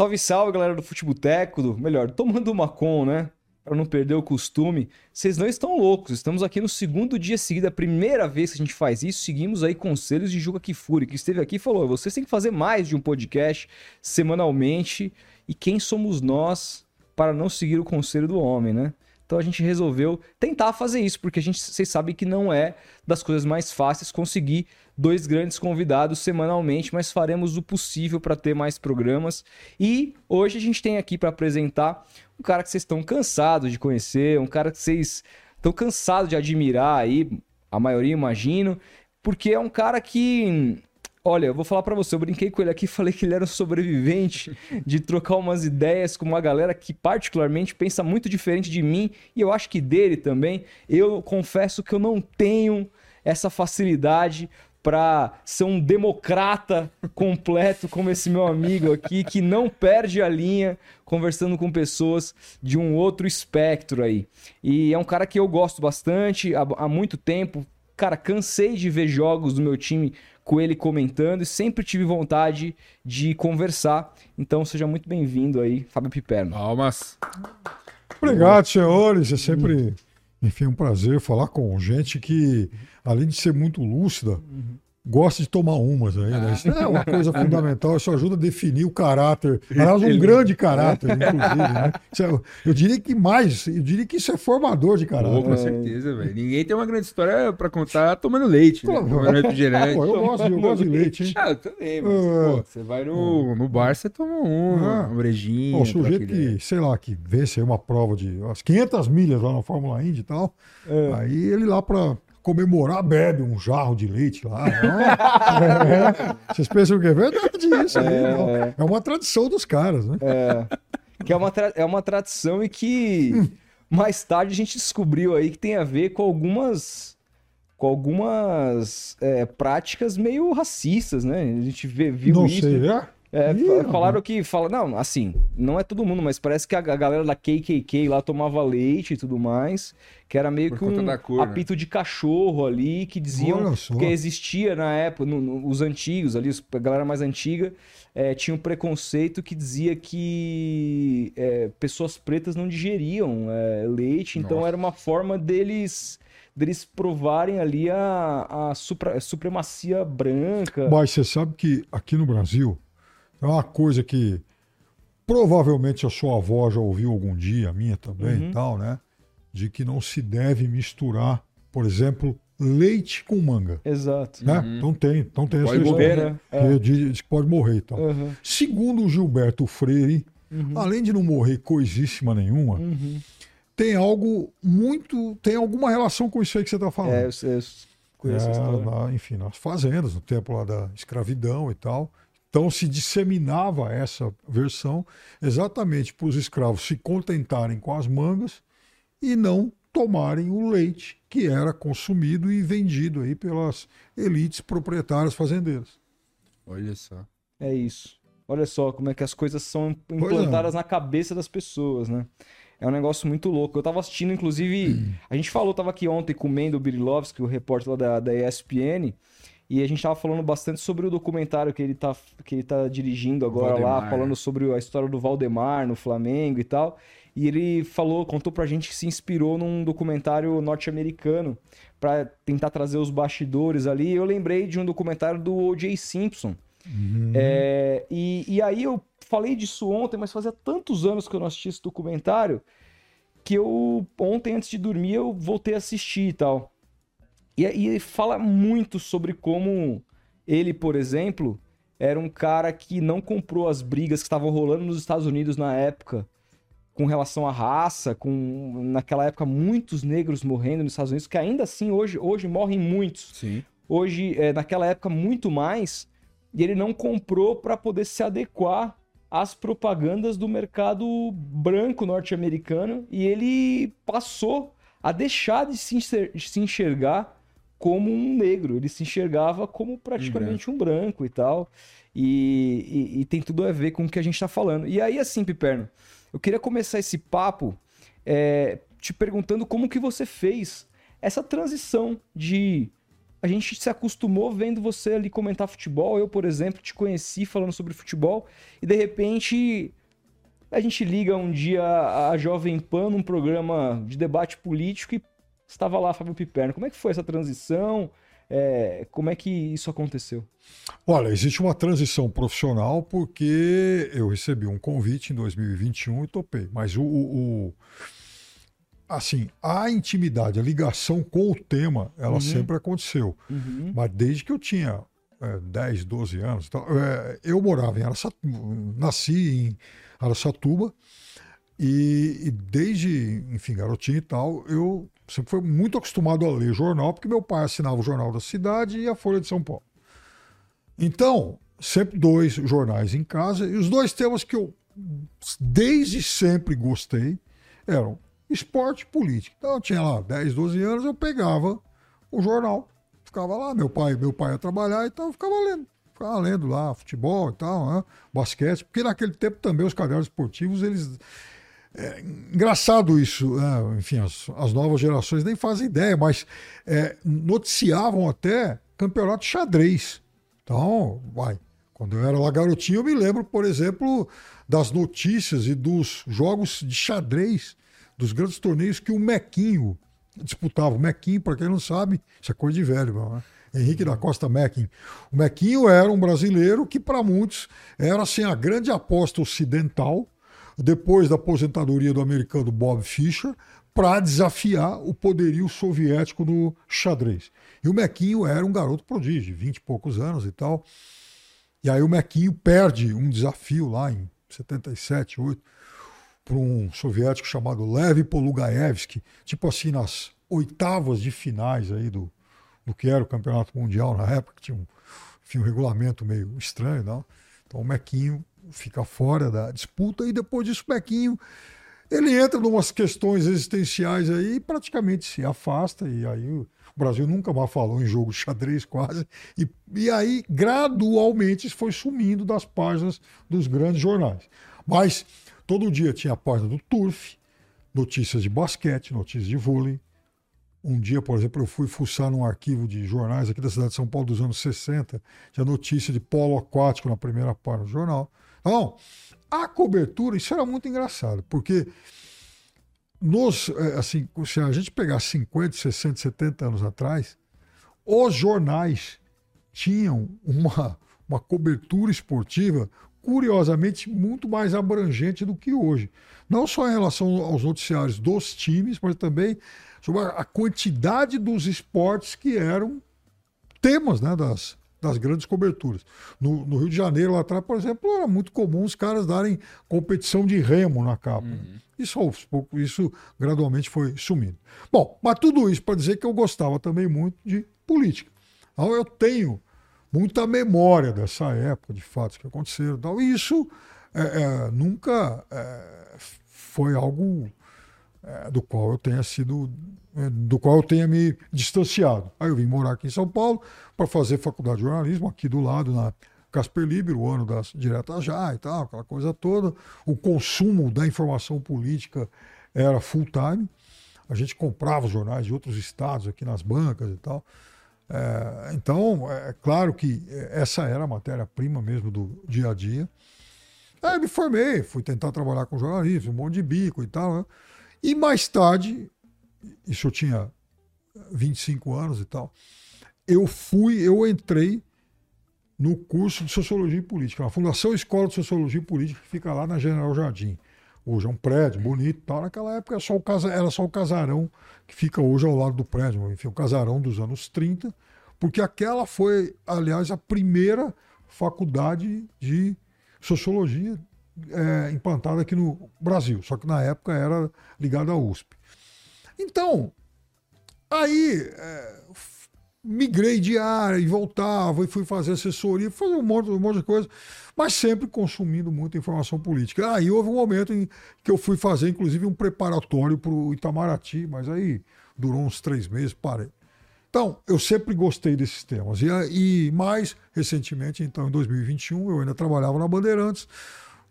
Salve, salve, galera do Futeboteco, do, melhor, tomando uma com, né? Para não perder o costume. Vocês não estão loucos, estamos aqui no segundo dia seguido, a primeira vez que a gente faz isso. Seguimos aí conselhos de Juca Kifuri, que esteve aqui e falou: vocês têm que fazer mais de um podcast semanalmente. E quem somos nós para não seguir o conselho do homem, né? Então a gente resolveu tentar fazer isso, porque a gente, vocês sabem que não é das coisas mais fáceis conseguir dois grandes convidados semanalmente, mas faremos o possível para ter mais programas. E hoje a gente tem aqui para apresentar um cara que vocês estão cansados de conhecer, um cara que vocês estão cansados de admirar aí, a maioria imagino, porque é um cara que Olha, eu vou falar para você, eu brinquei com ele aqui, falei que ele era um sobrevivente de trocar umas ideias com uma galera que particularmente pensa muito diferente de mim e eu acho que dele também. Eu confesso que eu não tenho essa facilidade para ser um democrata completo como esse meu amigo aqui, que não perde a linha conversando com pessoas de um outro espectro aí. E é um cara que eu gosto bastante há, há muito tempo. Cara, cansei de ver jogos do meu time com ele comentando e sempre tive vontade de conversar. Então seja muito bem-vindo aí, Fábio Piperno. Palmas. Obrigado, senhores. É sempre, enfim, um prazer falar com gente que, além de ser muito lúcida, uhum gosta de tomar umas aí, né? Isso é uma coisa fundamental, isso ajuda a definir o caráter. Aliás, um grande caráter, inclusive, né? É, eu diria que mais, eu diria que isso é formador de caráter. Oh, com certeza, velho. Ninguém tem uma grande história pra contar tomando leite, né? Tomando refrigerante. Pô, eu, gosto, eu gosto de leite, hein? Ah, eu também, mas, é... pô, você vai no, no bar, você toma um, ah. um brejinho. O sujeito que, sei lá, que vence uma prova de umas 500 milhas lá na Fórmula Indy e tal, é. aí ele lá pra comemorar, bebe um jarro de leite lá. é, vocês pensam que é verdade isso? É, é uma tradição dos caras, né? É, que é uma, é uma tradição e que hum. mais tarde a gente descobriu aí que tem a ver com algumas com algumas é, práticas meio racistas, né? A gente vê, viu Não isso. Sei, é? É, falaram que fala, não, assim, não é todo mundo, mas parece que a, galera da KKK lá tomava leite e tudo mais, que era meio que um cor, né? apito né? de cachorro ali, que diziam que existia na época, no, no, os antigos ali, a galera mais antiga, é, tinha um preconceito que dizia que é, pessoas pretas não digeriam é, leite, então Nossa. era uma forma deles deles provarem ali a, a, supra, a supremacia branca. Mas você sabe que aqui no Brasil é uma coisa que provavelmente a sua avó já ouviu algum dia, a minha também uhum. e tal, né? De que não se deve misturar, por exemplo, leite com manga. Exato. Né? Uhum. Então tem, então tem pode essa morrer, história. Né? É. Pode morrer e tal. Uhum. Segundo o Gilberto Freire, uhum. além de não morrer coisíssima nenhuma, uhum. tem algo muito. tem alguma relação com isso aí que você está falando. É, eu, eu conheço é, na, enfim, nas fazendas, no tempo lá da escravidão e tal. Então se disseminava essa versão exatamente para os escravos se contentarem com as mangas e não tomarem o leite que era consumido e vendido aí pelas elites proprietárias fazendeiras. Olha só. É isso. Olha só como é que as coisas são implantadas é. na cabeça das pessoas, né? É um negócio muito louco. Eu tava assistindo, inclusive, a gente falou, tava aqui ontem comendo o Birilovski, o repórter lá da, da ESPN, e a gente tava falando bastante sobre o documentário que ele tá, que ele tá dirigindo agora Valdemar. lá, falando sobre a história do Valdemar no Flamengo e tal. E ele falou, contou pra gente que se inspirou num documentário norte-americano para tentar trazer os bastidores ali. Eu lembrei de um documentário do O.J. Simpson. Uhum. É, e, e aí eu falei disso ontem, mas fazia tantos anos que eu não assisti esse documentário que eu ontem antes de dormir eu voltei a assistir e tal. E, e ele fala muito sobre como ele, por exemplo, era um cara que não comprou as brigas que estavam rolando nos Estados Unidos na época com relação à raça, com naquela época muitos negros morrendo nos Estados Unidos, que ainda assim hoje, hoje morrem muitos. Sim. Hoje, é, naquela época, muito mais. E ele não comprou para poder se adequar às propagandas do mercado branco norte-americano e ele passou a deixar de se enxergar como um negro, ele se enxergava como praticamente um branco, e tal. E, e, e, tem tudo a ver com o que a gente está falando. E aí, assim, Piperno, eu queria começar esse papo é, te perguntando como que você fez essa transição de a gente se acostumou vendo você ali comentar futebol. Eu, por exemplo, te conheci falando sobre futebol e de repente a gente liga um dia a Jovem Pan num programa de debate político e estava lá Fábio Piperno. Como é que foi essa transição? É, como é que isso aconteceu? Olha, existe uma transição profissional porque eu recebi um convite em 2021 e topei. Mas o, o, o assim, a intimidade, a ligação com o tema, ela uhum. sempre aconteceu. Uhum. Mas desde que eu tinha é, 10, 12 anos, então, é, eu morava em Araçatuba, nasci em Araçatuba, e, e, desde, enfim, garotinho e tal, eu sempre fui muito acostumado a ler jornal, porque meu pai assinava o Jornal da Cidade e a Folha de São Paulo. Então, sempre dois jornais em casa, e os dois temas que eu desde sempre gostei eram esporte e política. Então, eu tinha lá 10, 12 anos, eu pegava o jornal, ficava lá, meu pai, meu pai ia trabalhar, então eu ficava lendo. Ficava lendo lá futebol e tal, né? basquete, porque naquele tempo também os cadernos esportivos, eles é, engraçado isso, né? enfim, as, as, novas gerações nem fazem ideia, mas é, noticiavam até campeonato de xadrez. Então, vai. Quando eu era lá garotinho, eu me lembro, por exemplo, das notícias e dos jogos de xadrez, dos grandes torneios que o Mequinho disputava. O Mequinho, para quem não sabe, isso é coisa de velho, né? Henrique da Costa Mequinho. O Mequinho era um brasileiro que, para muitos, era assim, a grande aposta ocidental depois da aposentadoria do americano Bob Fischer, para desafiar o poderio soviético no xadrez. E o Mequinho era um garoto prodígio, 20 e poucos anos e tal. E aí o Mequinho perde um desafio lá em 77, 8, para um soviético chamado Lev Polugaevsky, tipo assim, nas oitavas de finais aí do, do que era o campeonato mundial na época, que tinha um, enfim, um regulamento meio estranho. Não? Então o Mequinho fica fora da disputa e depois disso o Bequinho ele entra em umas questões existenciais aí e praticamente se afasta e aí o Brasil nunca mais falou em jogo de xadrez quase e, e aí gradualmente foi sumindo das páginas dos grandes jornais. Mas todo dia tinha a página do Turf, notícias de basquete, notícias de vôlei. Um dia, por exemplo, eu fui fuçar num arquivo de jornais aqui da cidade de São Paulo dos anos 60, tinha notícia de polo aquático na primeira página do jornal. Então, a cobertura, isso era muito engraçado, porque nos, é, assim, se a gente pegar 50, 60, 70 anos atrás, os jornais tinham uma, uma cobertura esportiva curiosamente muito mais abrangente do que hoje. Não só em relação aos noticiários dos times, mas também sobre a quantidade dos esportes que eram temas né, das, das grandes coberturas. No, no, Rio de Janeiro, lá atrás, por exemplo, era muito comum os caras darem competição de remo na capa. Uhum. Isso, aos poucos, isso gradualmente foi sumindo. Bom, mas tudo isso para dizer que eu gostava também muito de política. Então eu tenho muita memória dessa época, de fatos que aconteceram. Então, e isso é, é, nunca é, foi algo do qual eu tenha sido é, do qual eu tenha me distanciado. Aí eu vim morar aqui em São Paulo para fazer faculdade de jornalismo aqui do lado na Casper Libre, o ano das diretas já e tal, aquela coisa toda. O consumo da informação política era full time. A gente comprava os jornais de outros estados aqui nas bancas e tal. É, então, é claro que essa era a matéria-prima mesmo do dia a dia. Aí eu me formei, fui tentar trabalhar com jornalismo, um monte de bico e tal. Né? E mais tarde, isso eu tinha 25 anos e tal, eu fui, eu entrei no curso de Sociologia e Política, na Fundação Escola de Sociologia e Política, que fica lá na General Jardim. Hoje é um prédio bonito e tal. Naquela época era só, o casa, era só o casarão que fica hoje ao lado do prédio, enfim, o casarão dos anos 30, porque aquela foi, aliás, a primeira faculdade de sociologia é, implantada aqui no Brasil, só que na época era ligada à USP. Então, aí é, migrei de área e voltava, e fui fazer assessoria, fazer um monte, um monte de coisa, mas sempre consumindo muita informação política. Aí houve um momento em que eu fui fazer, inclusive, um preparatório para o Itamaraty, mas aí durou uns três meses, parei. Então, eu sempre gostei desses temas. E, e mais recentemente, então, em 2021, eu ainda trabalhava na Bandeirantes,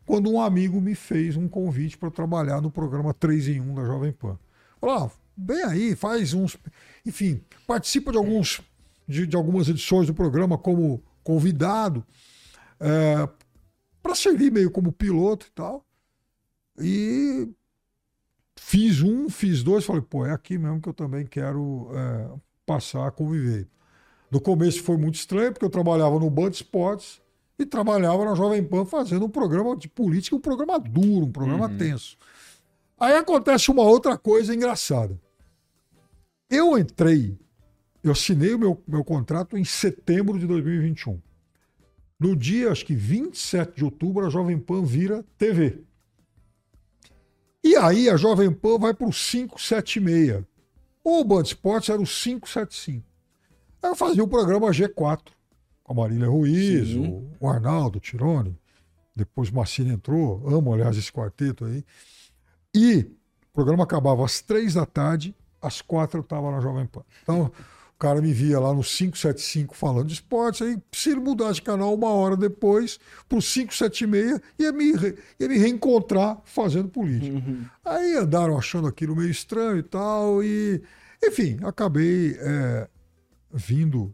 quando um amigo me fez um convite para trabalhar no programa 3 em 1 da Jovem Pan. Falou, ah, bem aí, faz uns. Enfim, participa de alguns de, de algumas edições do programa como convidado, é, para servir meio como piloto e tal. E fiz um, fiz dois, falei, pô, é aqui mesmo que eu também quero é, passar a conviver. No começo foi muito estranho, porque eu trabalhava no Band Esportes e trabalhava na Jovem Pan fazendo um programa de política, um programa duro, um programa uhum. tenso. Aí acontece uma outra coisa engraçada. Eu entrei, eu assinei o meu, meu contrato em setembro de 2021. No dia, acho que 27 de outubro, a Jovem Pan vira TV. E aí a Jovem Pan vai para o 576. O Band Esportes era o 575. Aí eu fazia o programa G4, com a Marília Ruiz, o, o, Arnaldo Tirone, depois o Marcini entrou, amo, aliás, esse quarteto aí. E o programa acabava às três da tarde, às quatro eu estava na Jovem Pan. Então, o cara me via lá no 575 falando de esportes, aí se ele mudasse de canal uma hora depois, para o 576, ia me, ia me reencontrar fazendo política. Uhum. Aí andaram achando aquilo meio estranho e tal, e enfim, acabei é, vindo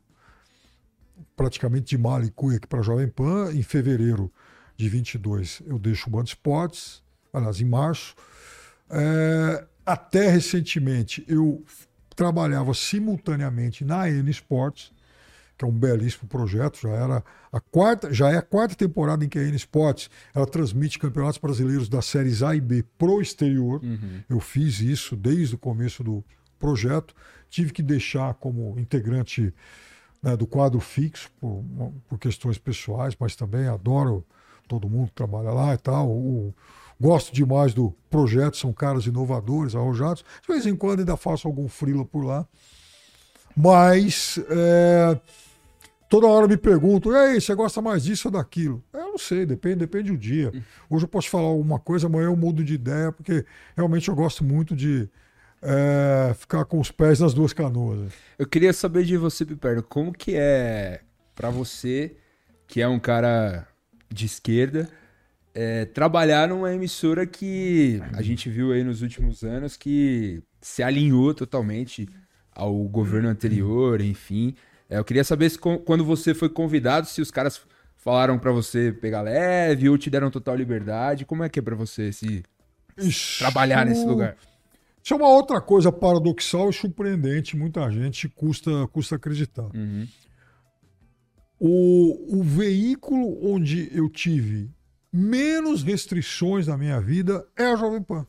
praticamente de mala e cuia aqui para Jovem Pan. Em fevereiro de 22 eu deixo o Band Esportes, aliás, em março. É, até recentemente eu trabalhava simultaneamente na N Sports, que é um belíssimo projeto, já era a quarta, já é a quarta temporada em que a N Sports ela transmite campeonatos brasileiros das séries A e B pro exterior. Uhum. Eu fiz isso desde o começo do projeto tive que deixar como integrante né, do quadro fixo por, por, questões pessoais, mas também adoro todo mundo que trabalha lá e tal. O, gosto demais do projeto, são caras inovadores, arrojados. De vez em quando ainda faço algum frila por lá. Mas é, toda hora me perguntam, e aí, você gosta mais disso ou daquilo? Eu não sei, depende, depende do dia. Hoje eu posso falar alguma coisa, amanhã eu mudo de ideia, porque realmente eu gosto muito de, é, ficar com os pés nas duas canoas. Eu queria saber de você, Piperno, como que é para você, que é um cara de esquerda, é, trabalhar numa emissora que a gente viu aí nos últimos anos que se alinhou totalmente ao governo anterior, enfim. É, eu queria saber se quando você foi convidado, se os caras falaram para você pegar leve ou te deram total liberdade. Como é que é para você se trabalhar nesse lugar? Isso é uma outra coisa paradoxal e surpreendente, muita gente custa, custa acreditar. Uhum. O, o veículo onde eu tive menos restrições na minha vida é a Jovem Pan.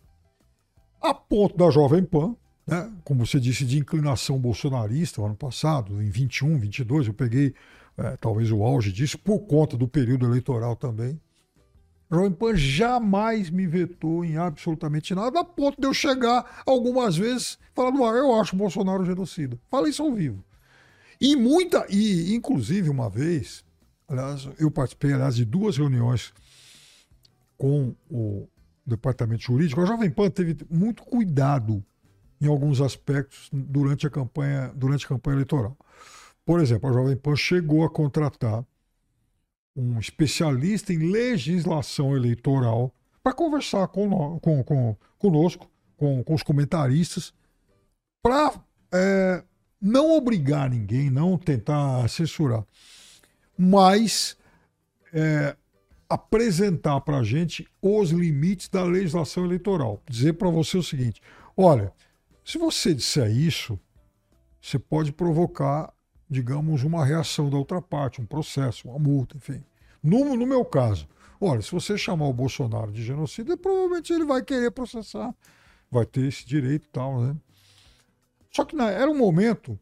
A ponto da Jovem Pan, né, como você disse, de inclinação bolsonarista, ano passado, em 21, 22, eu peguei é, talvez o auge disso, por conta do período eleitoral também. Jovem Pan jamais me vetou em absolutamente nada, a ponto de eu chegar algumas vezes falando, ah, eu acho o Bolsonaro genocida. Falei isso ao vivo. E muita, e inclusive uma vez, aliás, eu participei, aliás, de duas reuniões com o departamento jurídico. A Jovem Pan teve muito cuidado em alguns aspectos durante a campanha, durante a campanha eleitoral. Por exemplo, a Jovem Pan chegou a contratar um especialista em legislação eleitoral para conversar com, com, com, conosco, com, com os comentaristas, para é, não obrigar ninguém, não tentar censurar, mas é, apresentar para a gente os limites da legislação eleitoral. Dizer para você o seguinte: olha, se você disser isso, você pode provocar digamos, uma reação da outra parte, um processo, uma multa, enfim. No, no meu caso, olha, se você chamar o Bolsonaro de genocida, provavelmente ele vai querer processar, vai ter esse direito e tal, né? Só que né, era um momento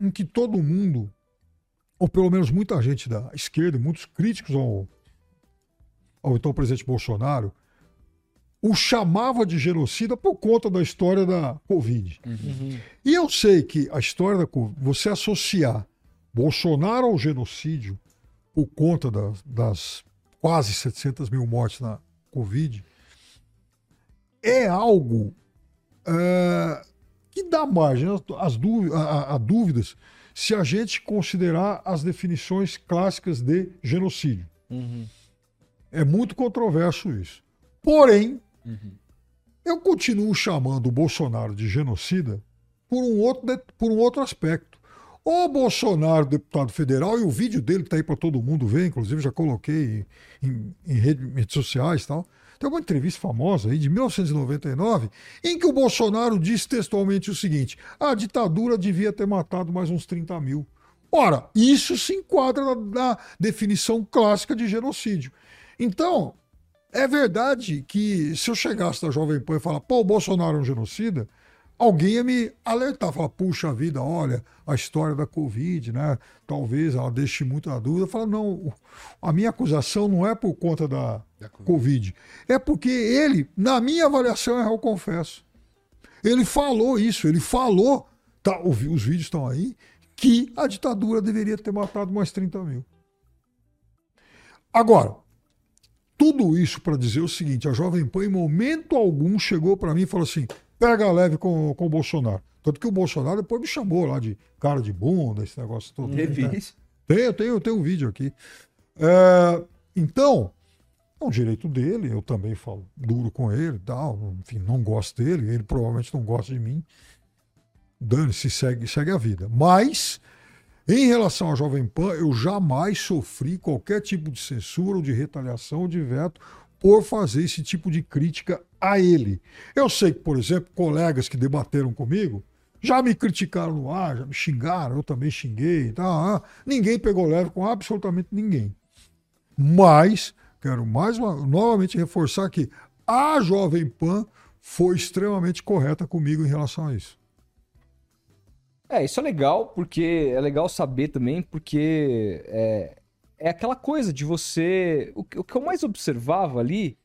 em que todo mundo, ou pelo menos muita gente da esquerda, muitos críticos ao, ao então presidente Bolsonaro, o chamava de genocida por conta da história da Covid. Uhum. E eu sei que a história da Covid, você associar Bolsonaro ao genocídio por conta das, das quase 700 mil mortes na Covid, é algo é, que dá margem às dúvidas, a, a dúvidas se a gente considerar as definições clássicas de genocídio. Uhum. É muito controverso isso. Porém, Uhum. Eu continuo chamando o Bolsonaro de genocida por um outro, por um outro aspecto. O Bolsonaro, deputado federal, e o vídeo dele tá aí para todo mundo ver, inclusive já coloquei em, em rede- redes sociais e tal. Tem uma entrevista famosa aí de 1999 em que o Bolsonaro diz textualmente o seguinte: a ditadura devia ter matado mais uns 30 mil. Ora, isso se enquadra na, na definição clássica de genocídio. Então, é verdade que se eu chegasse da Jovem Pan e falar, pô, o Bolsonaro é um genocida, alguém ia me alertar, falar, puxa vida, olha, a história da Covid, né? Talvez ela deixe muita dúvida. Fala, não, a minha acusação não é por conta da, Da Covid. Covid. É porque ele, na minha avaliação, eu confesso. Ele falou isso, ele falou, tá, os vídeos estão aí, que a ditadura deveria ter matado mais 30 mil. Agora, tudo isso para dizer o seguinte: a Jovem Pan, em momento algum, chegou para mim e falou assim: pega leve com, com o Bolsonaro. Tanto que o Bolsonaro depois me chamou lá de cara de bunda, esse negócio todo. Teve né? isso. Tenho, tenho, tenho um vídeo aqui. É, então, é um direito dele, eu também falo duro com ele, tal, enfim, não gosto dele, ele provavelmente não gosta de mim. Dane-se, segue, segue a vida. Mas, em relação à Jovem Pan, eu jamais sofri qualquer tipo de censura ou de retaliação ou de veto por fazer esse tipo de crítica a ele. Eu sei que, por exemplo, colegas que debateram comigo já me criticaram no ar, já me xingaram, eu também xinguei. Tá? ah, Ninguém pegou leve com absolutamente ninguém. Mas, quero mais uma, novamente reforçar que a Jovem Pan foi extremamente correta comigo em relação a isso. É, isso é legal, porque é legal saber também, porque é, é aquela coisa de você. O, que- o que eu mais observava ali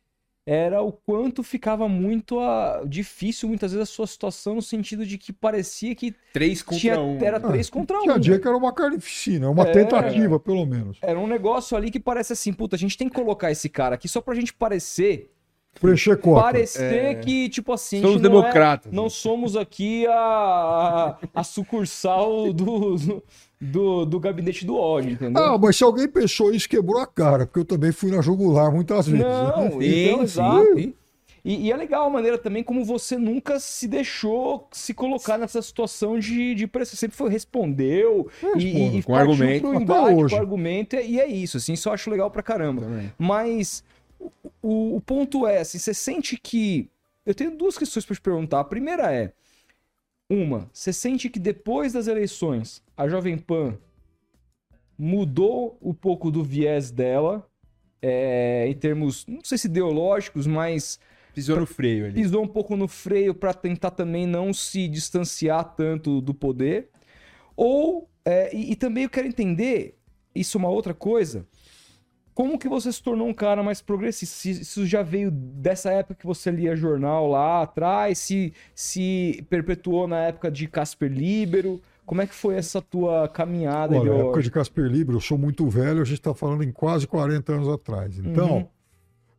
era o quanto ficava muito a- difícil, muitas vezes, a sua situação, no sentido de que parecia que Três contra tinha, um. era três contra um. Tinha dia que era uma carnificina, uma É. tentativa, pelo menos. Era um negócio ali que parece assim, puta, a gente tem que colocar esse cara aqui só pra gente parecer. Preencher cota. Parecer É. que, tipo assim. Somos não é- democratas. não somos aqui a, a, a sucursal do, do, do gabinete do ódio, entendeu? Ah, mas se alguém pensou isso, quebrou a cara, porque eu também fui na jugular muitas vezes. né? Não, Sim, então, sim, exato. E, e é legal a maneira também como você nunca se deixou se colocar nessa situação de, de pressão. Você sempre foi, respondeu e, e, e com argumento, pro até embate hoje. com argumento, e e é isso, assim, isso eu acho legal pra caramba. Também. Mas o, o, ponto é, assim, você sente que. Eu tenho duas questões pra te perguntar. A primeira é: uma, você sente que depois das eleições a Jovem Pan mudou um pouco do viés dela, é, em termos, não sei se ideológicos, mas Pisou no freio ali. pisou um pouco no freio pra tentar também não se distanciar tanto do poder. Ou, é, e, e também eu quero entender, isso é uma outra coisa, como que você se tornou um cara mais progressista? Se isso já veio dessa época que você lia jornal lá atrás, se, se perpetuou na época de Casper Libero, como é que foi essa tua caminhada Olha, na época de Casper Libre, eu sou muito velho, a gente está falando em quase 40 anos atrás. Então, Uhum.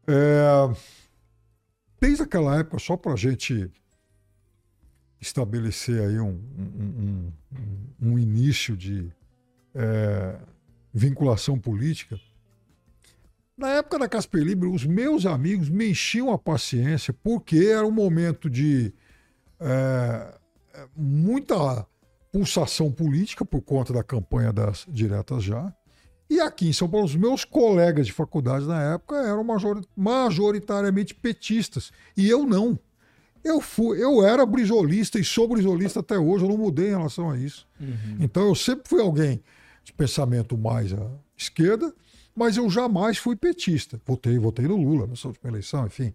é, desde aquela época, só para a gente estabelecer aí um, um- um- um início de é, vinculação política, na época da Casper Libre, os meus amigos me enchiam a paciência, porque era um momento de é, é, muita pulsação política por conta da campanha das diretas já. E aqui em São Paulo, os meus colegas de faculdade na época eram majori- majoritariamente petistas. E eu não. Eu, fui, eu era brizolista e sou brizolista até hoje, eu não mudei em relação a isso. Então eu sempre fui alguém de pensamento mais à esquerda, mas eu jamais fui petista. Votei, votei no Lula nessa última eleição, enfim.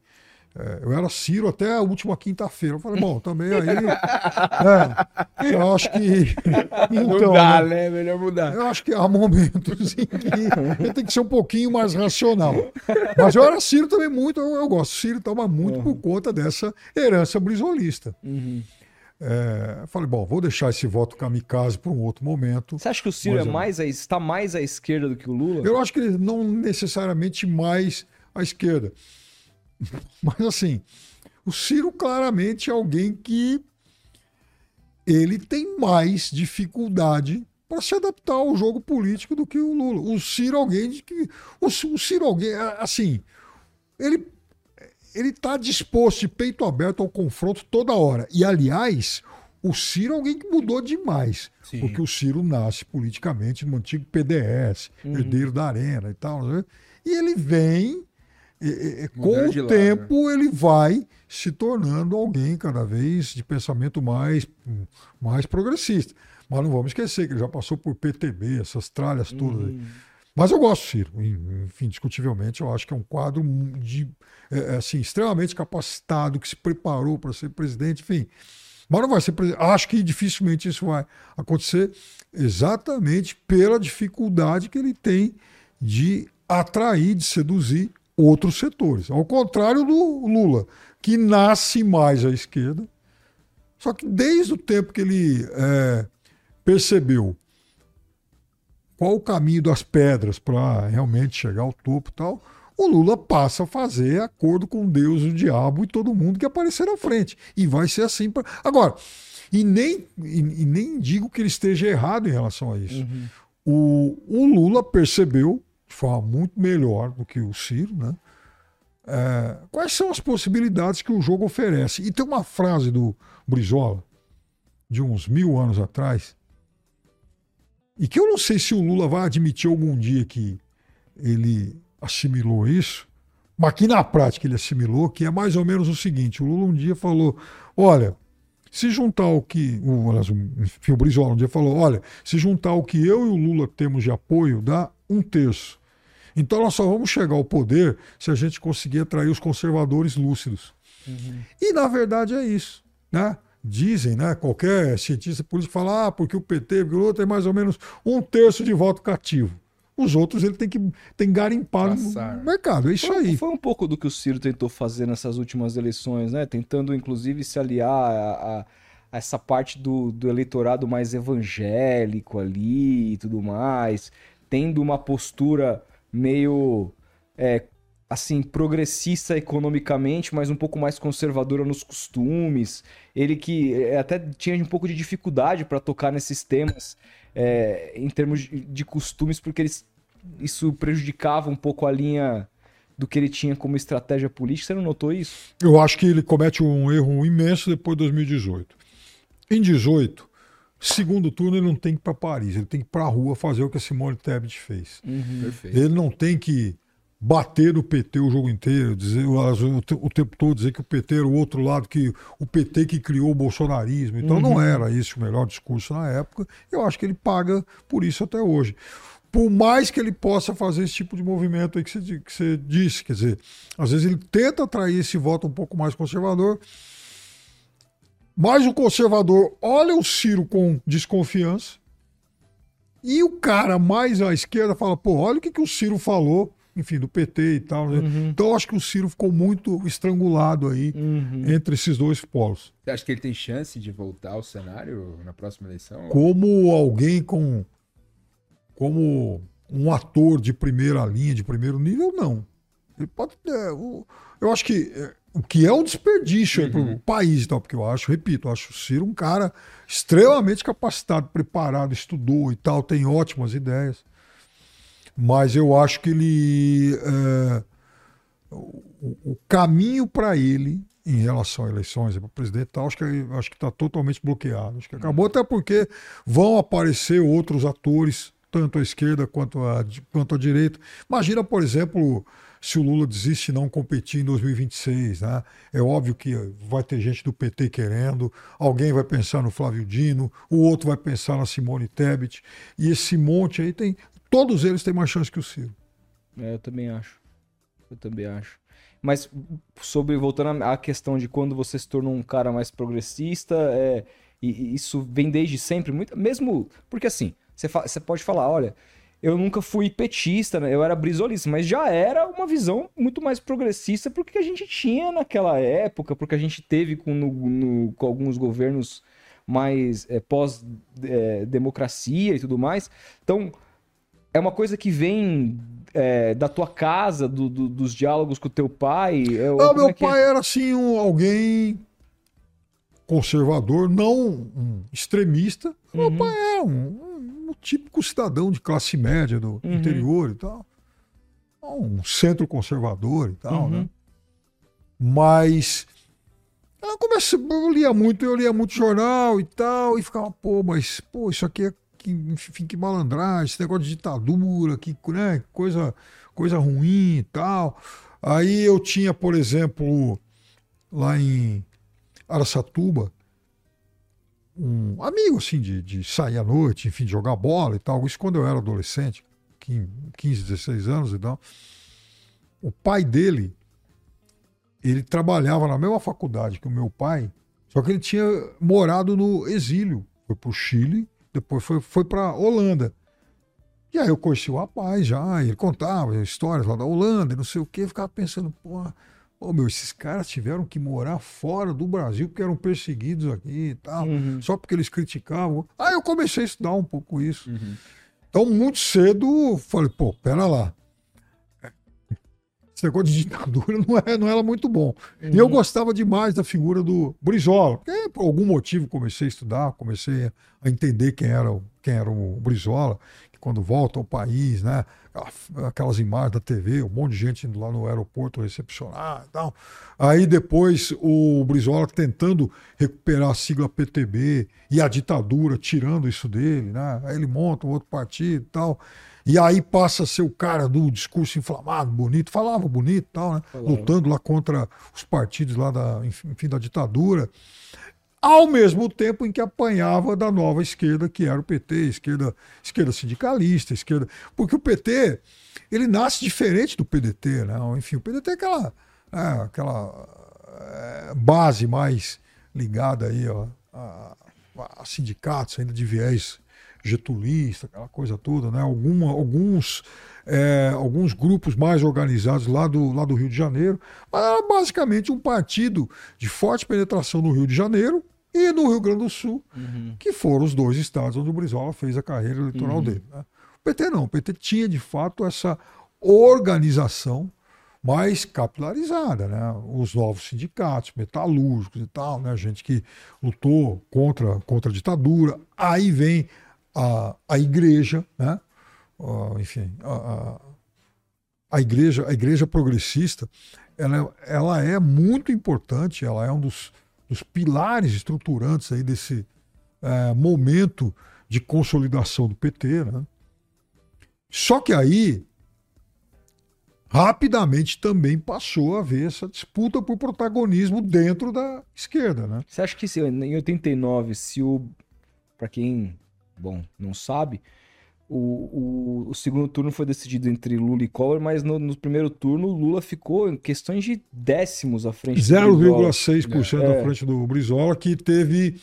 É, eu era Ciro até a última quinta-feira. Eu falei, bom, também aí. é, eu acho que. Então, mudar, né? né? Melhor mudar. Eu acho que há momentos em que ele tem que ser um pouquinho mais racional. Mas eu era Ciro também muito, eu, eu gosto. Ciro toma muito por conta dessa herança brizolista. Uhum. É, falei, bom, vou deixar esse voto kamikaze para um outro momento. Você acha que o Ciro é mais a- está mais à esquerda do que o Lula? Eu acho que ele não necessariamente mais à esquerda. Mas assim, o Ciro claramente é alguém que ele tem mais dificuldade para se adaptar ao jogo político do que o Lula. O Ciro é alguém de que o, o Ciro é alguém assim, ele ele está disposto de peito aberto ao confronto toda hora. E aliás, O Ciro é alguém que mudou demais. Sim. Porque o Ciro nasce politicamente no antigo PDS, Uhum. herdeiro da Arena e tal. né? E ele vem, e- e- com o lado, né? tempo, ele vai se tornando alguém cada vez de pensamento mais, mais progressista. Mas não vamos esquecer que ele já passou por PTB, essas tralhas todas aí. Mas eu gosto Ciro. Enfim, discutivelmente, eu acho que é um quadro de, é, é, assim, extremamente capacitado, que se preparou para ser presidente, enfim. Mas não vai ser presidente. Acho que dificilmente isso vai acontecer exatamente pela dificuldade que ele tem de atrair, de seduzir outros setores. Ao contrário do Lula, que nasce mais à esquerda. Só que desde o tempo que ele é, percebeu qual o caminho das pedras para realmente chegar ao topo e tal, o Lula passa a fazer acordo com Deus, o diabo e todo mundo que aparecer na frente. E vai ser assim. Pra... Agora, e nem, e, e nem digo que ele esteja errado em relação a isso. O, o Lula percebeu, de forma muito melhor do que o Ciro, né? É, quais são as possibilidades que o jogo oferece. E tem uma frase do Brizola, de uns mil anos atrás, e que eu não sei se o Lula vai admitir algum dia que ele assimilou isso, mas que na prática ele assimilou, que é mais ou menos o seguinte: o Lula um dia falou: olha, se juntar o que. O, enfim, o Brizola um dia falou: olha, se juntar o que eu e o Lula temos de apoio, dá um terço. Então nós só vamos chegar ao poder se a gente conseguir atrair os conservadores lúcidos. E na verdade é isso. Né? Dizem, né? Qualquer cientista político fala, ah, porque o PT, Lula tem mais ou menos um terço de voto cativo. Os outros ele tem que, tem que garimpar Passar. no mercado. É isso Foi, aí. foi um pouco do que o Ciro tentou fazer nessas últimas eleições, né? Tentando, inclusive, se aliar a, a- a essa parte do, do eleitorado mais evangélico ali e tudo mais, tendo uma postura meio, é, assim, progressista economicamente, mas um pouco mais conservadora nos costumes. Ele que é, até tinha um pouco de dificuldade para tocar nesses temas é, em termos de, de costumes, porque eles, isso prejudicava um pouco a linha do que ele tinha como estratégia política. Você não notou isso? Eu acho que ele comete um erro imenso depois de 2018. Em 18, segundo turno, ele não tem que ir para Paris, ele tem que ir para a rua fazer o que a Simone Tebet fez. Perfeito. Ele não tem que bater no PT o jogo inteiro, dizer o, te- o tempo todo dizer que o PT era o outro lado, que o PT que criou o bolsonarismo. Então não era esse o melhor discurso na época. Eu acho que ele paga por isso até hoje. Por mais que ele possa fazer esse tipo de movimento aí que você, que você disse, quer dizer, às vezes ele tenta atrair esse voto um pouco mais conservador, mas o conservador olha o Ciro com desconfiança e o cara mais à esquerda fala, pô, olha o que, que o Ciro falou, enfim, do PT e tal. né? Então eu acho que o Ciro ficou muito estrangulado aí entre esses dois polos. Você acha que ele tem chance de voltar ao cenário na próxima eleição? Como alguém com. Como um ator de primeira linha, de primeiro nível, não. Ele pode. é, o- eu acho que. é, o que é um desperdício para o país e tal, porque eu acho, repito, eu acho o Ciro um cara extremamente capacitado, preparado, estudou e tal, tem ótimas ideias. Mas eu acho que ele. é, o, o caminho para ele em relação a eleições para presidente tal, acho que acho que está totalmente bloqueado. Acho que acabou até porque vão aparecer outros atores, tanto à esquerda quanto à, quanto à direita. Imagina, por exemplo, se o Lula desiste e não competir em 2026, né? É óbvio que vai ter gente do PT querendo, alguém vai pensar no Flávio Dino, o outro vai pensar na Simone Tebet, e esse monte aí tem, todos eles têm mais chance que o Ciro. É, eu também acho. Eu também acho. Mas sobre voltando à questão de quando você se tornou um cara mais progressista, é, e, e isso vem desde sempre, muito, mesmo porque assim, você, fa- você pode falar, olha, eu nunca fui petista, né? eu era brisolista, mas já era uma visão muito mais progressista porque a gente tinha naquela época, porque a gente teve com, no- no- com alguns governos mais é, pós-democracia e tudo mais. Então, é uma coisa que vem é, da tua casa, do- do- dos diálogos com o teu pai? É, como meu é é? pai era assim, um, alguém conservador, não um extremista. Meu Uhum. pai era um, um- um típico cidadão de classe média do Uhum. interior e tal. Um centro conservador e tal, Uhum. né? Mas Eu comecei, eu lia muito, eu lia muito jornal e tal, e ficava, pô, mas, pô, isso aqui é que, enfim, que malandragem, esse negócio de ditadura, que, né, coisa, coisa ruim e tal. Aí eu tinha, por exemplo, lá em Aracatuba, um amigo assim de, de sair à noite, enfim, de jogar bola e tal. Isso quando eu era adolescente, 15, 16 anos e tal. O pai dele, ele trabalhava na mesma faculdade que o meu pai, só que ele tinha morado no exílio. Foi para o Chile, depois foi, foi para Holanda. E aí eu conheci o rapaz já, ele contava histórias lá da Holanda, não sei o quê, ficava pensando, pô, oh, meu, esses caras tiveram que morar fora do Brasil porque eram perseguidos aqui e tal, uhum. só porque eles criticavam. Aí eu comecei a estudar um pouco isso. Uhum. Então, muito cedo, falei, pô, pera lá. Esse negócio de ditadura não, é, não era muito bom. Uhum. E eu uhum. gostava demais da figura do Brizola, porque por algum motivo comecei a estudar, comecei a entender quem era, quem era o Brizola, que quando volta ao país, né? aquelas imagens da TV, um monte de gente indo lá no aeroporto recepcionar e tal. Aí depois o Brizola tentando recuperar a sigla PTB e a ditadura tirando isso dele, né? Aí ele monta um outro partido e tal. E aí passa a ser o cara do discurso inflamado, bonito, falava bonito e tal, né? Lutando lá contra os partidos lá da, enfim, da ditadura ao mesmo tempo em que apanhava da nova esquerda, que era o PT, esquerda, esquerda sindicalista, esquerda. Porque o PT, ele nasce diferente do PDT, né? Enfim, o PDT é aquela, é, aquela é, base mais ligada aí, ó, a, a, sindicatos ainda de viés getulista, aquela coisa toda, né? Alguma, alguns, é, alguns grupos mais organizados lá do, lá do Rio de Janeiro, mas era basicamente um partido de forte penetração no Rio de Janeiro, e no Rio Grande do Sul, uhum. que foram os dois estados onde o Brizola fez a carreira eleitoral uhum. dele. Né? O PT não, o PT tinha de fato essa organização mais capilarizada, né? Os novos sindicatos, metalúrgicos e tal, né? Gente que lutou contra, contra a ditadura. Aí vem a, a igreja, né? Uh, enfim, a, a, igreja, a igreja progressista, ela, ela é muito importante, ela é um dos dos pilares estruturantes aí desse é, momento de consolidação do PT. Né? Só que aí, rapidamente também passou a haver essa disputa por protagonismo dentro da esquerda. Né? Você acha que se, em 89, se o. Para quem, bom, não sabe, o, o, o, segundo turno foi decidido entre Lula e Collor, mas no, no primeiro turno Lula ficou em questões de décimos à frente 0,6% é. à frente do Brizola, que teve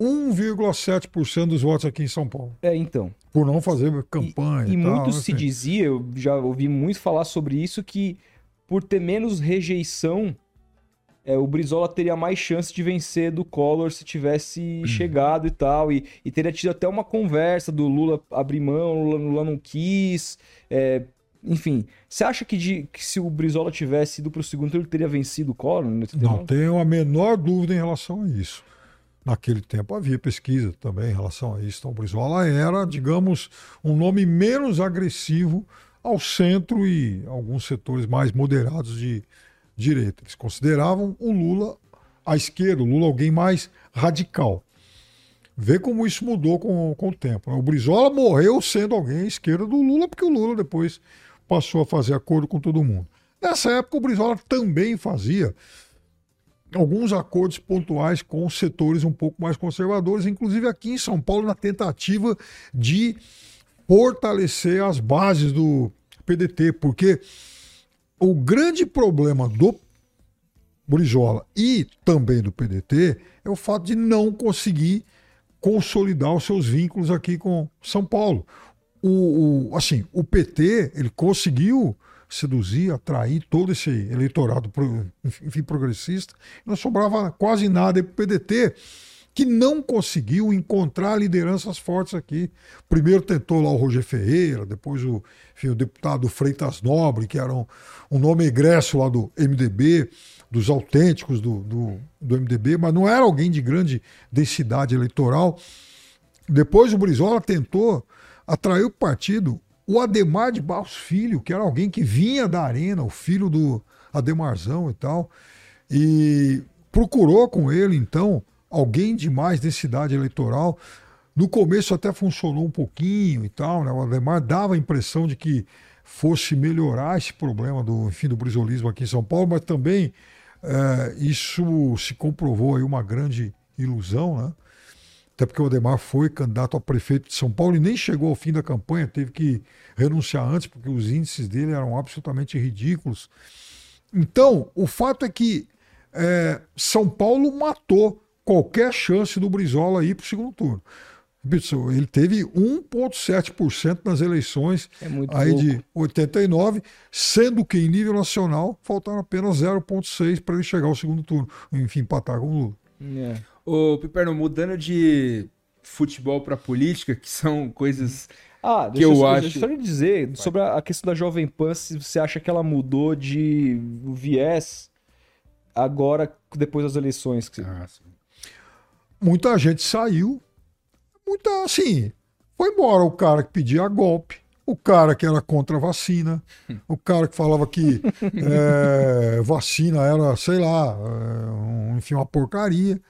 1,7% dos votos aqui em São Paulo. É, então. Por não fazer campanha. E, e, e tal, muito se dizia, eu já ouvi muito falar sobre isso, que por ter menos rejeição é, o Brizola teria mais chance de vencer do Collor se tivesse hum. chegado e tal. E, e, teria tido até uma conversa do Lula abrir mão, Lula, Lula não quis. É, enfim, você acha que, de, que, se o Brizola tivesse ido para o segundo turno, ele teria vencido o Collor? Não tenho a menor dúvida em relação a isso. Naquele tempo havia pesquisa também em relação a isso. Então, o Brizola era, digamos, um nome menos agressivo ao centro e alguns setores mais moderados de, direita. Eles consideravam o Lula à esquerda, o Lula alguém mais radical. Vê como isso mudou com, com o tempo. Né? O Brizola morreu sendo alguém à esquerda do Lula, porque o Lula depois passou a fazer acordo com todo mundo. Nessa época, o Brizola também fazia alguns acordos pontuais com setores um pouco mais conservadores, inclusive aqui em São Paulo, na tentativa de fortalecer as bases do PDT, porque o grande problema do Brizola e também do PDT é o fato de não conseguir consolidar os seus vínculos aqui com São Paulo. O, o, assim, o PT ele conseguiu seduzir, atrair todo esse eleitorado enfim, progressista. Não sobrava quase nada para o PDT que não conseguiu encontrar lideranças fortes aqui. Primeiro tentou lá o Roger Ferreira, depois o, enfim, o deputado Freitas Nobre, que era um, um nome egresso lá do MDB, dos autênticos do, do, do, MDB, mas não era alguém de grande densidade eleitoral. Depois o Brizola tentou atrair o partido o Ademar de Barros Filho, que era alguém que vinha da arena, o filho do Ademarzão e tal. E procurou com ele, então, alguém de mais densidade eleitoral. No começo até funcionou um pouquinho e tal, né? O Ademar dava a impressão de que fosse melhorar esse problema do, enfim, do brisolismo aqui em São Paulo, mas também é, isso se comprovou aí uma grande ilusão, né? Até porque o Ademar foi candidato a prefeito de São Paulo e nem chegou ao fim da campanha, teve que renunciar antes, porque os índices dele eram absolutamente ridículos. Então, o fato é que é, São Paulo matou qualquer chance do Brizola ir para o segundo turno. Ele teve 1,7% nas eleições É muito aí de 89, sendo que em nível nacional faltaram apenas 0,6 para ele chegar ao segundo turno. Enfim, empatar com o Lula. É. Ô, Piperno, mudando de futebol pra política, que são coisas. Ah, Que eu só, acho- deixa eu só lhe dizer sobre a a questão da Jovem Pan, se você acha que ela mudou de viés agora, depois das eleições. que- Ah, sim. Muita gente saiu, muita assim, foi embora o cara que pedia golpe, o cara que era contra a vacina, o cara que falava que é, vacina era, sei lá, é, um- enfim, uma porcaria.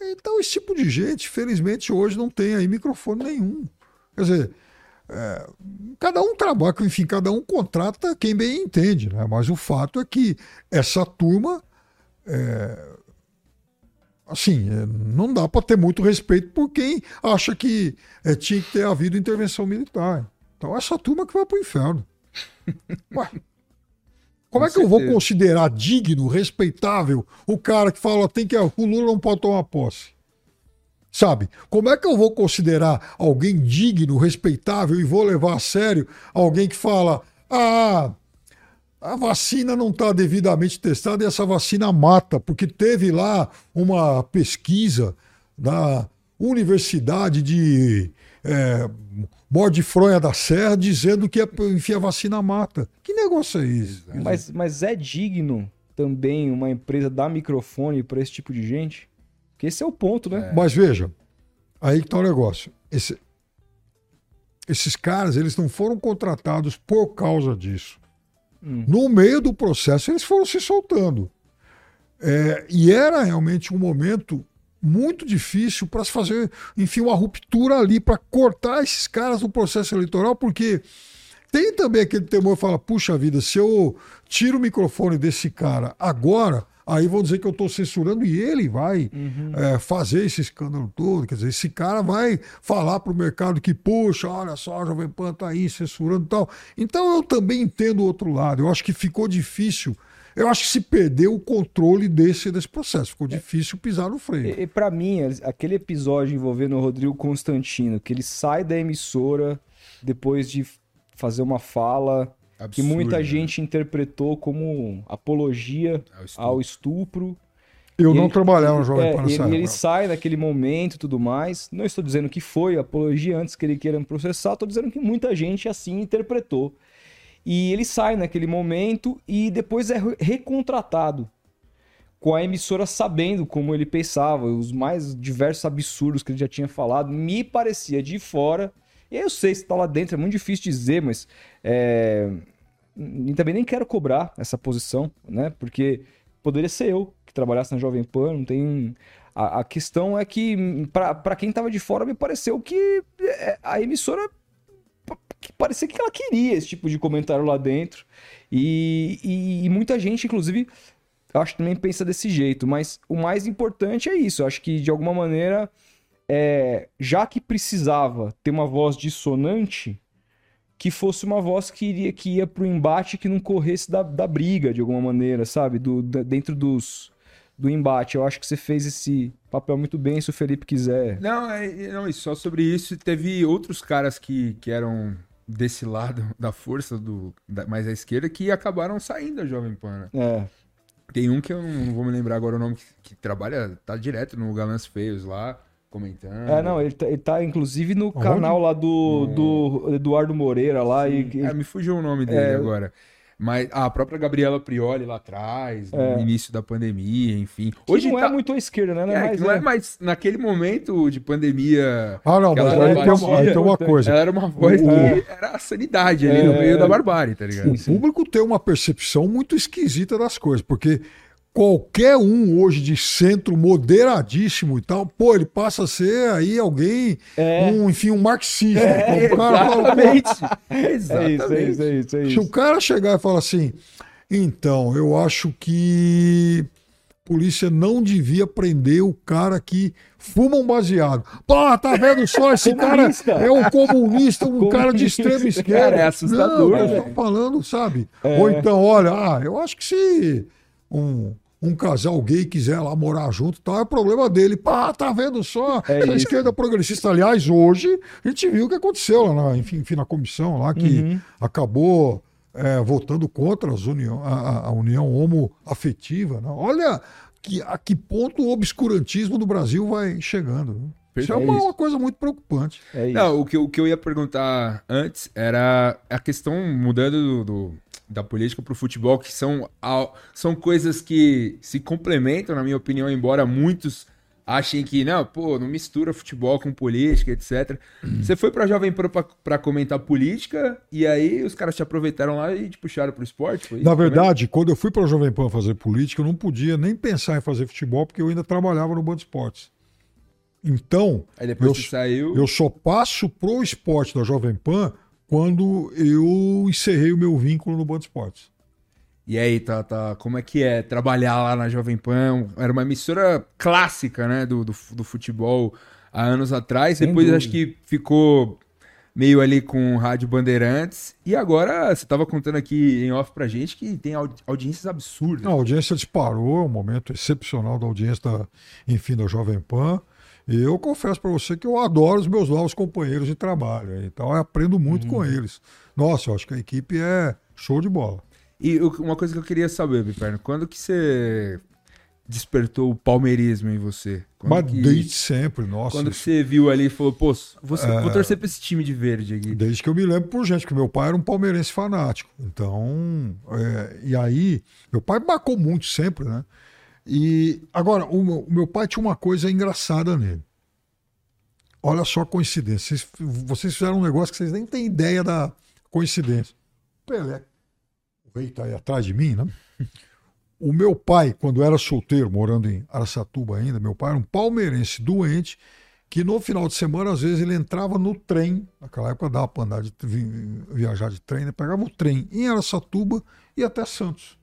Então, esse tipo de gente, felizmente, hoje não tem aí microfone nenhum. Quer dizer, é, cada um trabalha, enfim, cada um contrata quem bem entende, né? Mas o fato é que essa turma, é, assim, é, não dá para ter muito respeito por quem acha que é, tinha que ter havido intervenção militar. Então, essa turma que vai pro inferno. Ué, como Com é que eu vou certeza. considerar digno, respeitável, o cara que fala tem que o Lula não pode tomar posse? Sabe? Como é que eu vou considerar alguém digno, respeitável e vou levar a sério alguém que fala: ah, a vacina não está devidamente testada e essa vacina mata, porque teve lá uma pesquisa da Universidade de é, da Serra dizendo que enfim, a vacina mata. Que negócio é esse? Mas, mas é digno também uma empresa dar microfone para esse tipo de gente? Porque esse é o ponto, né? Mas veja, aí que tá o negócio. Esse- esses caras, eles não foram contratados por causa disso. Hum. No meio do processo, eles foram se soltando. É, e era realmente um momento muito difícil para se fazer, enfim, uma ruptura ali, para cortar esses caras do processo eleitoral, porque tem também aquele temor fala: puxa vida, se eu tiro o microfone desse cara agora, aí vão dizer que eu estou censurando e ele vai é, fazer esse escândalo todo. Quer dizer, esse cara vai falar para o mercado que, puxa, olha só, a Jovem Pan está aí censurando e tal. Então eu também entendo o outro lado. Eu acho que ficou difícil. Eu acho que se perdeu o controle desse, desse processo. Ficou difícil pisar no freio. E, e para mim, aquele episódio envolvendo o Rodrigo Constantino, que ele sai da emissora depois de fazer uma fala que Absurdo, muita né? gente interpretou como apologia Ao estupro. ao estupro. Eu E não ele- trabalhava no Jovem é, Pan ele, ele sai naquele momento e tudo mais. Não estou dizendo que foi apologia antes que ele queira me processar, estou dizendo que muita gente assim interpretou. E ele sai naquele momento e depois é re- recontratado com a emissora sabendo como ele pensava, os mais diversos absurdos que ele já tinha falado, me parecia de fora. E aí eu sei se tá lá dentro, é muito difícil dizer, mas é, e também nem quero cobrar essa posição, né? Porque poderia ser eu que trabalhasse na Jovem Pan, não tem. A, a questão é que, pra quem tava de fora, me pareceu que é, a emissora. que parecia que ela queria esse tipo de comentário lá dentro. E, e- e muita gente, inclusive, acho que também pensa desse jeito. Mas o mais importante é isso. Eu acho que, de alguma maneira, é, já que precisava ter uma voz dissonante, que fosse uma voz que iria que ia pro embate que não corresse da, da briga de alguma maneira, sabe? Do, da- dentro dos do embate. Eu acho que você fez esse papel muito bem, se o Felipe quiser. Não, é, não, e só sobre isso, teve outros caras que, que eram desse lado da força, do, da- mais à esquerda, que acabaram saindo da Jovem Pan. né? É, Tem um que eu não, não vou me lembrar agora o nome, que, que trabalha, tá direto no Galãs Feios lá, comentando. é não, ele tá, ele tá, inclusive no Aonde? canal lá do, No- do Eduardo Moreira lá e, e- É, me fugiu o nome dele É. agora. Mas a própria Gabriela Prioli lá atrás, É. no início da pandemia, enfim. que Hoje não tá- é muito à esquerda, né? Não É, é mais, não é é. mais naquele momento de pandemia. Ah, não, mas aí era tem, uma- aí tem uma coisa. Ela era uma voz O- que era a sanidade ali no É. meio da barbárie, tá ligado? O público tem uma percepção muito esquisita das coisas, porque qualquer um hoje de centro moderadíssimo e tal, pô, ele passa a ser aí alguém, É. um, enfim, um marxista. É, o cara fala, exatamente. É isso, é isso, é isso, é se o cara chegar e falar assim, então, eu acho que a polícia não devia prender o cara que fuma um baseado. Pô, tá vendo só? Esse cara Comunista. é um comunista, um cara de Comunista. extrema esquerda. Cara, é assustador, Não, eu velho. tô falando, sabe? Ou então, olha, ah, eu acho que se um, um casal gay quiser lá morar junto, tal, é problema dele. Pá, tá vendo só? É isso. esquerda progressista, aliás, hoje a gente viu o que aconteceu lá, na, enfim, enfim, na comissão lá, que Uhum. acabou é, votando contra as união, a, a- a união homoafetiva. Né? Olha que, a que ponto o obscurantismo do Brasil vai chegando. né? Isso é É uma, isso. uma coisa muito preocupante. É isso. Não, o que, eu- o que eu ia perguntar antes era a questão mudando do, do- da política para o futebol, que são, são coisas que se complementam, na minha opinião, embora muitos achem que, não, pô, não mistura futebol com política, etc. Você foi pra Jovem Pan pra, pra comentar política e aí os caras te aproveitaram lá e te puxaram pro esporte? Na isso também? verdade, quando eu fui para a Jovem Pan fazer política, eu não podia nem pensar em fazer futebol, porque eu ainda trabalhava no Band Esportes. Então, Aí depois eu, saiu. eu só passo pro esporte da Jovem Pan quando eu encerrei o meu vínculo no Band Esportes. E aí, tá, tá, como é que é trabalhar lá na Jovem Pan? Era uma emissora clássica, né, do, do, do futebol há anos atrás. Sem Depois dúvida. acho que ficou meio ali com Rádio Bandeirantes. E agora você tava contando aqui em off pra gente que tem audi- audiências absurdas. A audiência disparou, é um momento excepcional da audiência, da, enfim, da Jovem Pan. E eu confesso para você que eu adoro os meus novos companheiros de trabalho. Então eu aprendo muito com eles. Nossa, eu acho que a equipe é show de bola. E uma coisa que eu queria saber, Biperno, quando que você despertou o palmeirismo em você? Quando Mas que, desde sempre, nossa. quando que você viu ali e falou, pô, você, É. vou torcer pra esse time de verde aqui. Desde que eu me lembro por gente, que meu pai era um palmeirense fanático. Então, é, e aí, meu pai marcou muito sempre, né? E agora, o meu, pai tinha uma coisa engraçada nele. Olha só a coincidência. Vocês, vocês fizeram um negócio que vocês nem têm ideia da coincidência. Pelé. O rei tá aí atrás de mim, né? O meu pai, quando era solteiro, morando em Araçatuba ainda, meu pai era um palmeirense doente que no final de semana, às vezes, ele entrava no trem, naquela época dava para andar de, vi- viajar de trem, né? pegava o trem em Araçatuba e até Santos.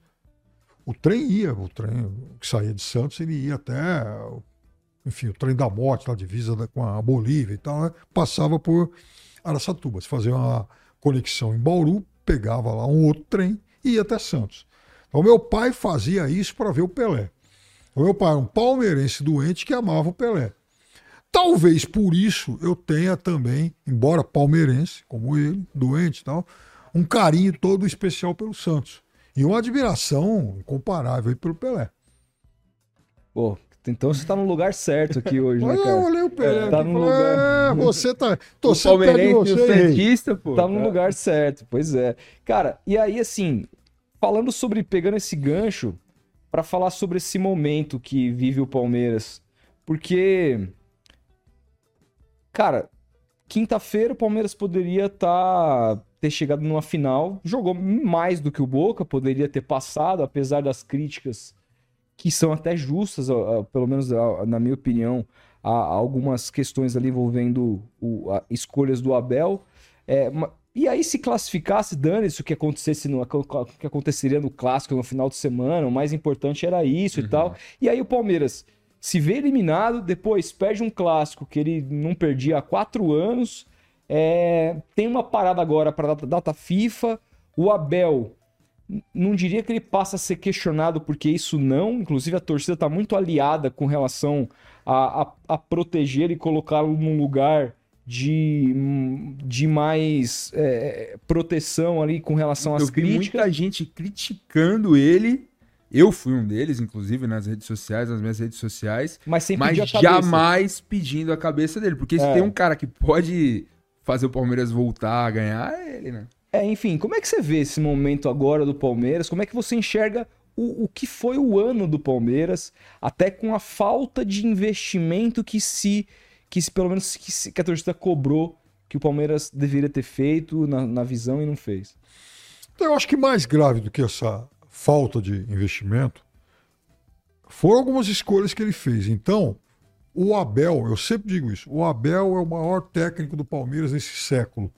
O trem ia, o trem que saía de Santos, ele ia até, enfim, o trem da morte, na divisa da- com a Bolívia e tal, né? passava por Araçatuba. Se fazia uma conexão em Bauru, pegava lá um outro trem e ia até Santos. Então, meu pai fazia isso para ver o Pelé. O meu pai era um palmeirense doente que amava o Pelé. Talvez por isso eu tenha também, embora palmeirense, como ele, doente e tal, um carinho todo especial pelo Santos. E uma admiração incomparável aí pelo Pelé. Pô, então você tá no lugar certo aqui hoje, né, Olha, eu cara? olhei o Pelé Tá aqui e no falei, lugar. é, você tá. O Torcendo perto de palmeirense e o santista, pô. Tá no tá- lugar certo, pois é. Cara, e aí assim, falando sobre, pegando esse gancho, pra falar sobre esse momento que vive o Palmeiras, porque, cara, quinta-feira o Palmeiras poderia tá, ter chegado numa final, jogou mais do que o Boca, poderia ter passado, apesar das críticas que são até justas, pelo menos na minha opinião, há algumas questões ali envolvendo o, a- escolhas do Abel. É, e aí, se classificasse, dane-se o que acontecesse no, o que aconteceria no clássico no final de semana. O mais importante era isso e tal. E aí o Palmeiras se vê eliminado, depois perde um clássico que ele não perdia há quatro anos. É, tem uma parada agora para data, data FIFA. O Abel não diria que ele passa a ser questionado porque isso não. Inclusive, a torcida está muito aliada com relação a, a, a proteger e colocá-lo num lugar de, hum, de mais é, proteção ali com relação às Eu vi críticas. muita gente criticando ele. Eu fui um deles, inclusive, nas redes sociais, nas minhas redes sociais. Mas Mas jamais pedindo a cabeça dele. Porque se É. tem um cara que pode fazer o Palmeiras voltar a ganhar, é ele, né? É, enfim, como é que você vê esse momento agora do Palmeiras? Como é que você enxerga o, o que foi o ano do Palmeiras, até com a falta de investimento que se, que se pelo menos que, se- que a torcida cobrou que o Palmeiras deveria ter feito na, na visão e não fez? Eu acho que mais grave do que essa falta de investimento foram algumas escolhas que ele fez. Então, o Abel, eu sempre digo isso, o Abel é o maior técnico do Palmeiras nesse século.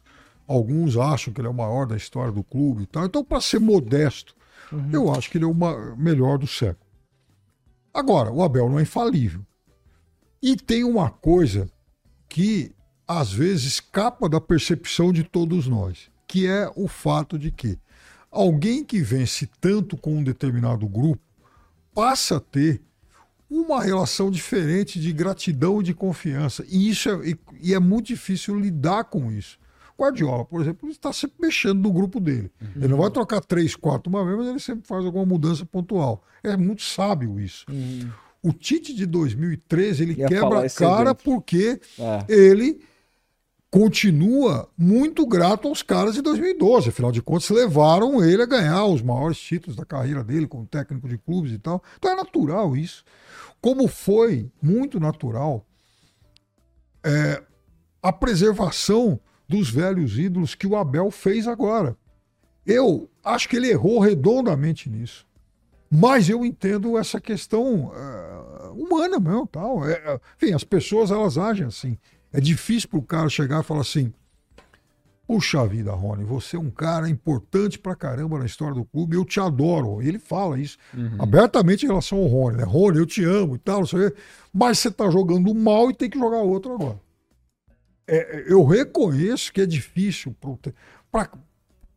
Alguns acham que ele é o maior da história do clube e tal. Então, para ser modesto, uhum. eu acho que ele é o melhor do século. Agora, o Abel não é infalível. E tem uma coisa que às vezes escapa da percepção de todos nós, que é o fato de que alguém que vence tanto com um determinado grupo passa a ter uma relação diferente de gratidão e de confiança. E isso é, e, e é muito difícil lidar com isso. Guardiola, por exemplo, está sempre mexendo no grupo dele. Uhum. Ele não vai trocar três, quatro uma vez, mas ele sempre faz alguma mudança pontual. É muito sábio isso. Uhum. O Tite de 2013, ele Ia quebra a cara porque é. ele continua muito grato aos caras de 2012. Afinal de contas, levaram ele a ganhar os maiores títulos da carreira dele como técnico de clubes e tal. Então é natural isso. Como foi muito natural é, a preservação dos velhos ídolos que o Abel fez agora. Eu acho que ele errou redondamente nisso. Mas eu entendo essa questão uh, humana mesmo, tal. É, é, enfim, as pessoas elas agem assim. É difícil para o cara chegar e falar assim: Puxa vida, Rony, você é um cara importante pra caramba na história do clube, eu te adoro. Ele fala isso uhum. abertamente em relação ao Rony, né? Rony, eu te amo e tal, não sei o quê. Mas você tá jogando mal e tem que jogar outro agora é, eu reconheço que é difícil para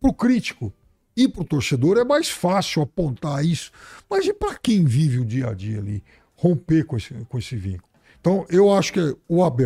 o crítico e para o torcedor é mais fácil apontar isso. Mas e para quem vive o dia a dia ali, romper com esse, com esse vínculo? Então, eu acho que o Abel